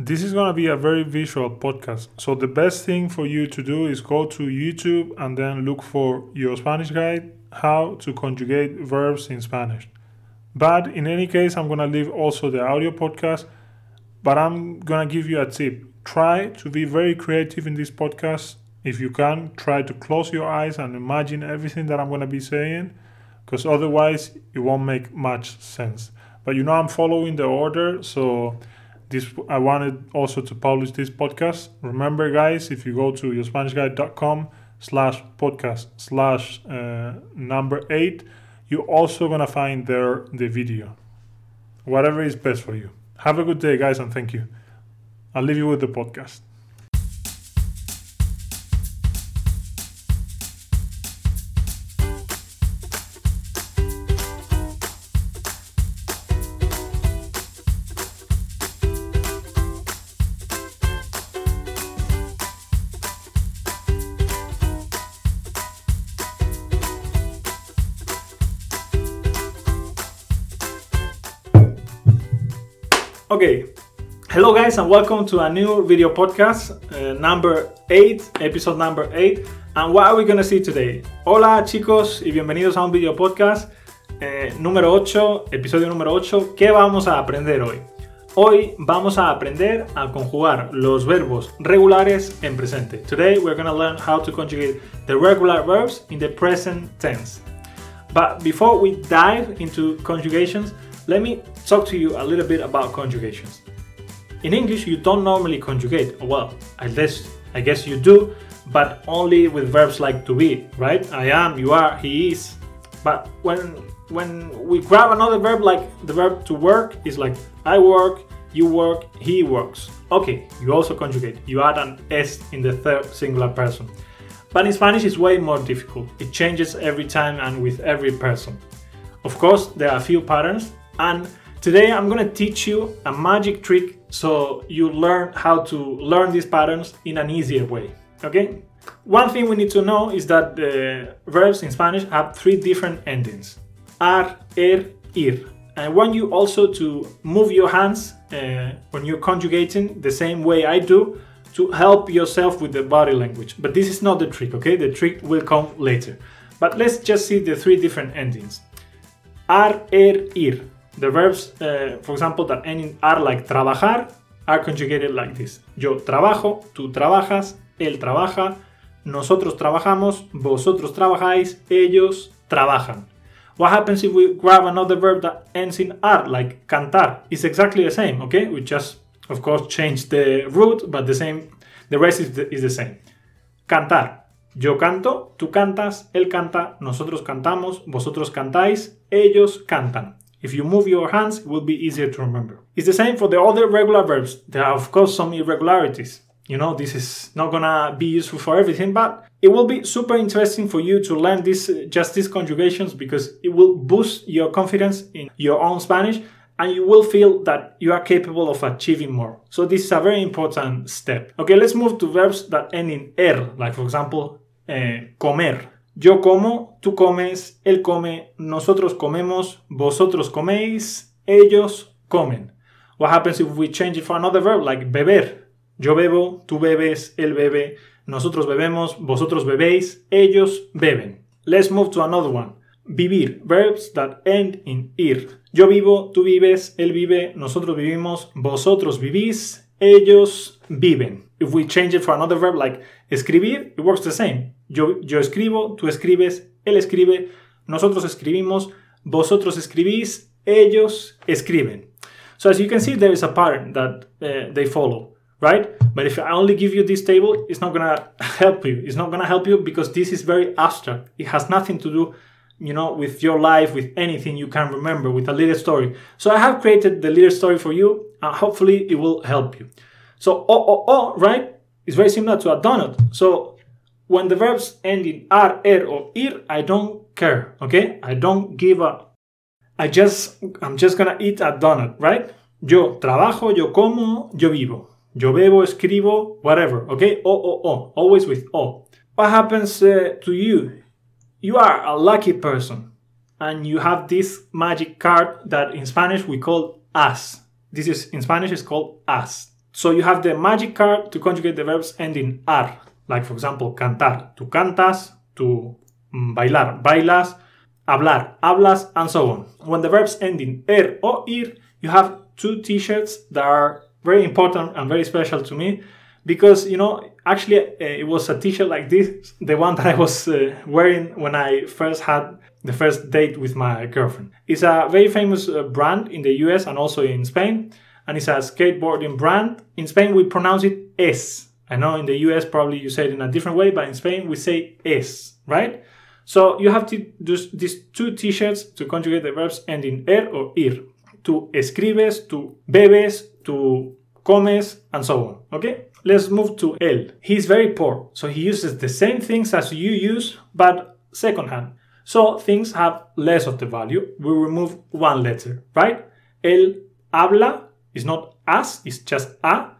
This is going to be a very visual podcast. So, the best thing for you to do is go to YouTube and then look for your Spanish guide how to conjugate verbs in Spanish. But in any case, I'm going to leave also the audio podcast. But I'm going to give you a tip. Try to be very creative in this podcast. If you can, try to close your eyes and imagine everything that I'm going to be saying, because otherwise, it won't make much sense. But you know, I'm following the order, so this I wanted also to publish this podcast. Remember, guys, if you go to yourspanishguide.com slash podcast slash uh, number eight, you're also gonna find there the video. Whatever is best for you. Have a good day, guys, and thank you. I'll leave you with the podcast. Okay, hello guys, and welcome to a new video podcast, uh, number 8, episode number 8. And what are we gonna see today? Hola chicos y bienvenidos a un video podcast eh, número 8, episodio número 8. ¿Qué vamos a aprender hoy? Hoy vamos a aprender a conjugar los verbos regulares en presente. Today we're gonna learn how to conjugate the regular verbs in the present tense. But before we dive into conjugations, let me talk to you a little bit about conjugations. In English, you don't normally conjugate. Well, I guess, I guess you do, but only with verbs like to be, right? I am, you are, he is. But when when we grab another verb like the verb to work is like I work, you work, he works. Okay, you also conjugate. You add an s in the third singular person. But in Spanish it's way more difficult. It changes every time and with every person. Of course, there are a few patterns and today I'm gonna teach you a magic trick so you learn how to learn these patterns in an easier way. Okay? One thing we need to know is that the verbs in Spanish have three different endings ar, er, ir. I want you also to move your hands uh, when you're conjugating the same way I do to help yourself with the body language. But this is not the trick, okay? The trick will come later. But let's just see the three different endings. Ar, er, ir. The verbs, uh, for example, that end in are like trabajar are conjugated like this. Yo trabajo, tú trabajas, él trabaja, nosotros trabajamos, vosotros trabajáis, ellos trabajan. What happens if we grab another verb that ends in ar, like cantar? It's exactly the same, okay? We just, of course, change the root, but the same, the rest is is the same. Cantar. Yo canto, tú cantas, él canta, nosotros cantamos, vosotros cantáis, ellos cantan. If you move your hands, it will be easier to remember. It's the same for the other regular verbs. There are, of course, some irregularities. You know, this is not gonna be useful for everything, but it will be super interesting for you to learn this, just these conjugations because it will boost your confidence in your own Spanish and you will feel that you are capable of achieving more. So this is a very important step. Okay, let's move to verbs that end in er, like for example, eh, comer. Yo como, tú comes, él come, nosotros comemos, vosotros coméis, ellos comen. What happens if we change it for another verb like beber? Yo bebo, tú bebes, él bebe, nosotros bebemos, vosotros bebéis, ellos beben. Let's move to another one. Vivir. Verbs that end in ir. Yo vivo, tú vives, él vive, nosotros vivimos, vosotros vivís, ellos viven. If we change it for another verb like escribir, it works the same. Yo, yo escribo, tú escribes, él escribe, nosotros escribimos, vosotros escribís, ellos escriben. So as you can see, there is a pattern that uh, they follow, right? But if I only give you this table, it's not gonna help you. It's not gonna help you because this is very abstract. It has nothing to do, you know, with your life, with anything you can remember, with a little story. So I have created the little story for you, and hopefully it will help you. So o o o, right, It's very similar to a donut. So when the verbs end in ar, er, or ir, I don't care, okay? I don't give a. I just, I'm just gonna eat a donut, right? Yo trabajo, yo como, yo vivo. Yo bebo, escribo, whatever, okay? O, o, o, always with o. What happens uh, to you? You are a lucky person and you have this magic card that in Spanish we call as. This is, in Spanish, is called as. So you have the magic card to conjugate the verbs ending ar, like for example, cantar, tu cantas, tu mm, bailar, bailas, hablar, hablas, and so on. When the verbs end in er or ir, you have two t-shirts that are very important and very special to me because you know actually uh, it was a t-shirt like this the one that i was uh, wearing when i first had the first date with my girlfriend it's a very famous uh, brand in the us and also in spain and it's a skateboarding brand in spain we pronounce it es i know in the us probably you say it in a different way but in spain we say es right so you have to do these two t-shirts to conjugate the verbs ending er or ir. To escribes, to bebes, to comes, and so on. Okay? Let's move to él. He's very poor, so he uses the same things as you use, but secondhand. So things have less of the value. We remove one letter, right? Él habla is not as, it's just a.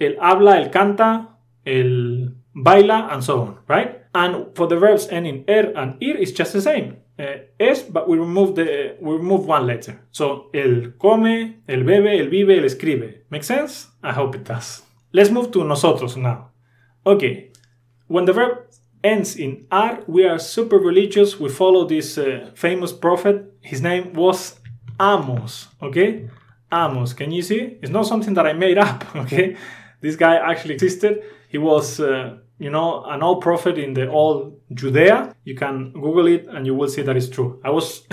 Él habla, él canta, él baila, and so on, right? And for the verbs ending er and ir, it's just the same. Uh, es, but we remove the we remove one letter. So el come, el bebe, el vive, el escribe. Make sense? I hope it does. Let's move to nosotros now. Okay, when the verb ends in ar, we are super religious. We follow this uh, famous prophet. His name was Amos. Okay, Amos. Can you see? It's not something that I made up. Okay, this guy actually existed. He was. Uh, you know, an old prophet in the old Judea. You can Google it and you will see that it's true. I was,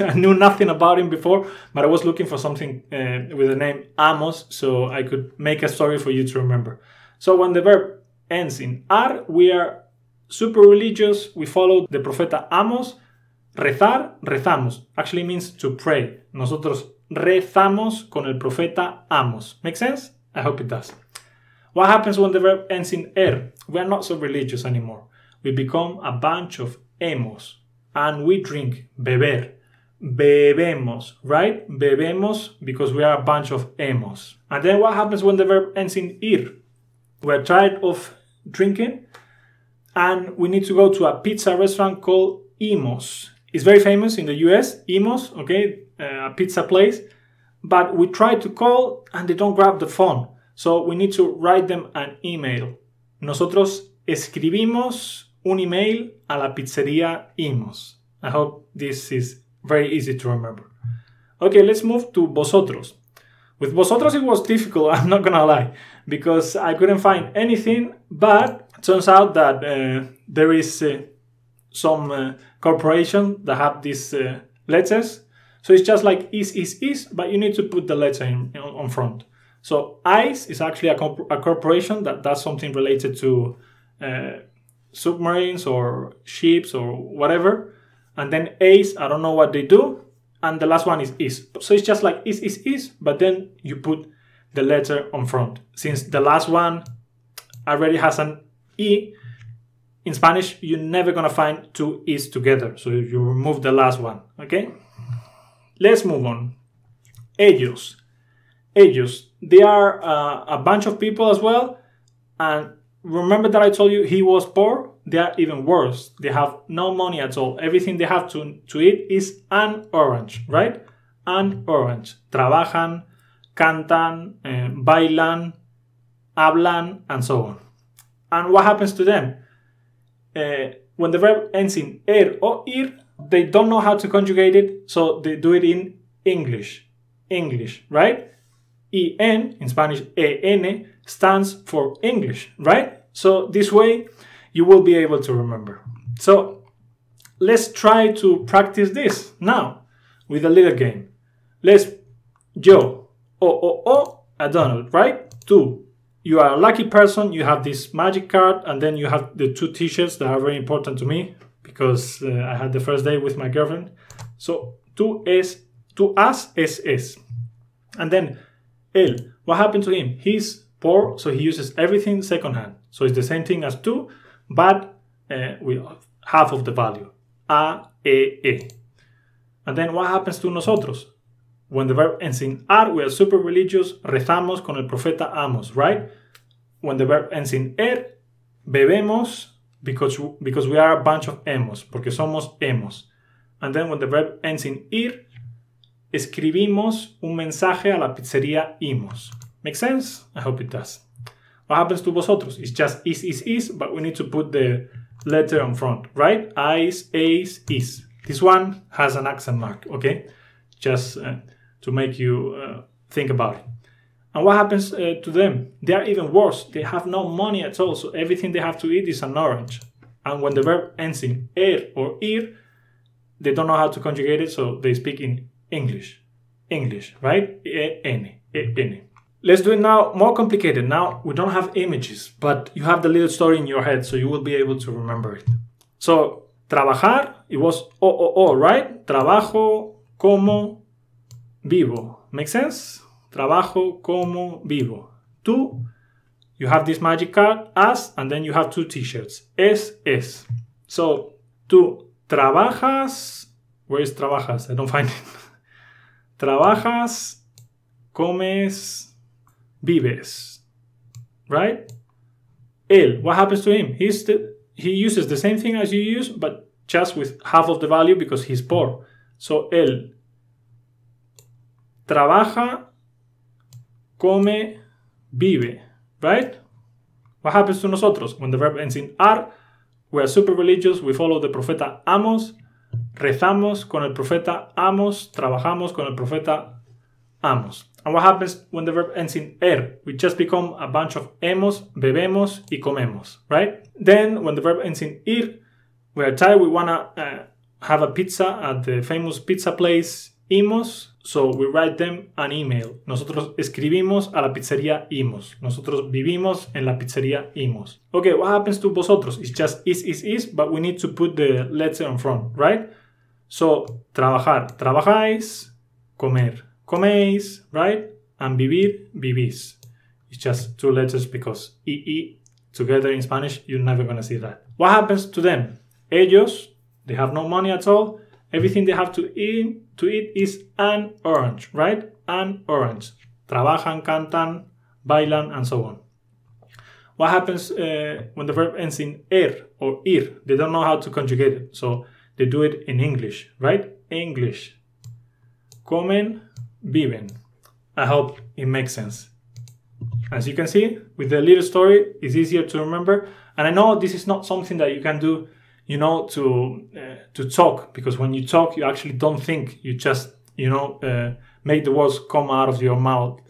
I knew nothing about him before, but I was looking for something uh, with the name Amos so I could make a story for you to remember. So when the verb ends in ar, we are super religious. We follow the profeta Amos. Rezar, rezamos. Actually means to pray. Nosotros rezamos con el profeta Amos. Make sense? I hope it does. What happens when the verb ends in er? We are not so religious anymore. We become a bunch of emos. And we drink, beber. Bebemos, right? Bebemos because we are a bunch of emos. And then what happens when the verb ends in ir? We're tired of drinking and we need to go to a pizza restaurant called Imo's. It's very famous in the US, Imo's, okay, uh, a pizza place. But we try to call and they don't grab the phone. So we need to write them an email. Nosotros escribimos un email a la pizzería Imos. I hope this is very easy to remember. Okay, let's move to vosotros. With vosotros it was difficult, I'm not gonna lie, because I couldn't find anything, but turns out that uh, there is uh, some uh, corporation that have these uh, letters. So it's just like is, is, is, but you need to put the letter in on front. So ICE is actually a, corp- a corporation that does something related to uh, submarines or ships or whatever. And then ACE, I don't know what they do. And the last one is IS. So it's just like IS, IS, IS, but then you put the letter on front. Since the last one already has an E, in Spanish, you're never gonna find two Is together. So you remove the last one, okay? Let's move on. Ellos. Ellos they are uh, a bunch of people as well. And remember that I told you he was poor? They are even worse. They have no money at all. Everything they have to, to eat is an orange, right? An orange. Trabajan, cantan, uh, bailan, hablan, and so on. And what happens to them? Uh, when the verb ends in er or ir, they don't know how to conjugate it, so they do it in English. English, right? EN, in Spanish EN, stands for English, right? So this way you will be able to remember. So let's try to practice this now with a little game. Let's yo, o, o, o, a Donald, right? Two. You are a lucky person, you have this magic card, and then you have the two t shirts that are very important to me because uh, I had the first day with my girlfriend. So, two es, two as es es. And then Él. What happened to him? He's poor, so he uses everything secondhand. So it's the same thing as two, but uh, with half of the value. A, E, E. And then what happens to nosotros? When the verb ends in ar, we are super religious, rezamos con el profeta Amos, right? When the verb ends in er, bebemos because, because we are a bunch of emos, porque somos emos. And then when the verb ends in ir, escribimos un mensaje a la pizzería Imos. Make sense? I hope it does. What happens to vosotros? It's just is, is, is, but we need to put the letter on front, right? Is, is, is. This one has an accent mark, okay? Just uh, to make you uh, think about it. And what happens uh, to them? They are even worse. They have no money at all, so everything they have to eat is an orange. And when the verb ends in er or ir, they don't know how to conjugate it, so they speak in English. English, right? N. Let's do it now more complicated. Now we don't have images, but you have the little story in your head, so you will be able to remember it. So, trabajar, it was o, o, o, right? Trabajo como vivo. Make sense? Trabajo como vivo. Tú, you have this magic card, as, and then you have two t-shirts. Es, es. So, tú trabajas, where is trabajas? I don't find it. trabajas, comes, vives. Right? Él, what happens to him? He's the, he uses the same thing as you use, but just with half of the value because he's poor. So él trabaja, come, vive. Right? What happens to nosotros? When the verb ends in ar, we are super religious, we follow the profeta Amos, rezamos con el profeta Amos, trabajamos con el profeta Amos. And what happens when the verb ends in er? We just become a bunch of hemos, bebemos, y comemos, right? Then when the verb ends in ir, we are tired, we wanna uh, have a pizza at the famous pizza place Imos, so we write them an email. Nosotros escribimos a la pizzería Imos. Nosotros vivimos en la pizzería Imos. Okay, what happens to vosotros? It's just is, is, is, but we need to put the letter in front, right? So, trabajar, trabajáis, comer, coméis, right? And vivir, vivís. It's just two letters because EE together in Spanish, you're never gonna see that. What happens to them? Ellos, they have no money at all. Everything they have to eat, to eat is an orange, right? An orange. Trabajan, cantan, bailan, and so on. What happens uh, when the verb ends in er or ir? They don't know how to conjugate it, so they do it in English, right? English. Comen, viven. I hope it makes sense. As you can see, with the little story, it's easier to remember. And I know this is not something that you can do, you know, to uh, to talk because when you talk, you actually don't think. You just, you know, uh, make the words come out of your mouth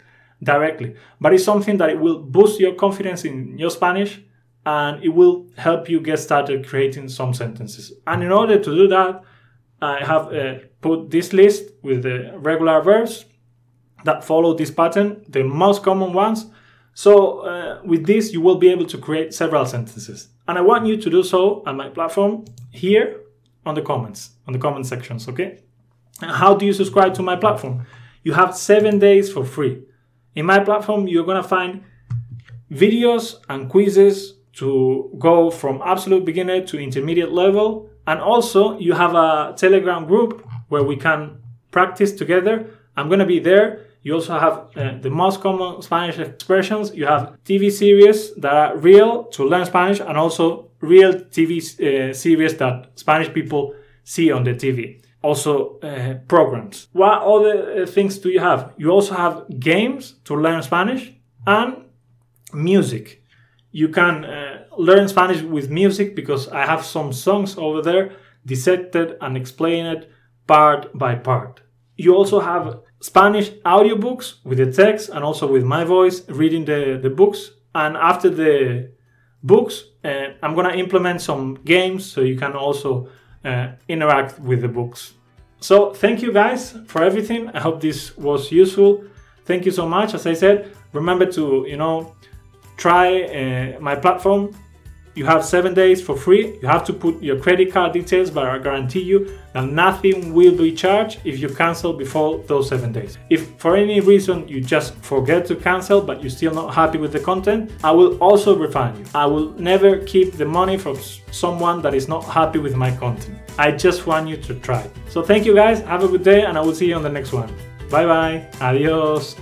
directly. But it's something that it will boost your confidence in your Spanish and it will help you get started creating some sentences. And in order to do that, I have uh, put this list with the regular verbs that follow this pattern, the most common ones. So uh, with this, you will be able to create several sentences. And I want you to do so on my platform here on the comments, on the comment sections, okay? And how do you subscribe to my platform? You have seven days for free. In my platform, you're gonna find videos and quizzes to go from absolute beginner to intermediate level. And also, you have a Telegram group where we can practice together. I'm to be there. You also have uh, the most common Spanish expressions. You have TV series that are real to learn Spanish and also real TV uh, series that Spanish people see on the TV. Also, uh, programs. What other uh, things do you have? You also have games to learn Spanish and music you can uh, learn Spanish with music because I have some songs over there dissected and explained part by part. You also have Spanish audiobooks with the text and also with my voice reading the, the books. And after the books, uh, I'm gonna implement some games so you can also uh, interact with the books. So thank you guys for everything. I hope this was useful. Thank you so much. As I said, remember to you know try uh, my platform. You have seven days for free. You have to put your credit card details, but I guarantee you that nothing will be charged if you cancel before those seven days. If for any reason you just forget to cancel, but you're still not happy with the content, I will also refund you. I will never keep the money from someone that is not happy with my content. I just want you to try. So thank you guys. Have a good day, and I will see you on the next one. Bye bye. Adios.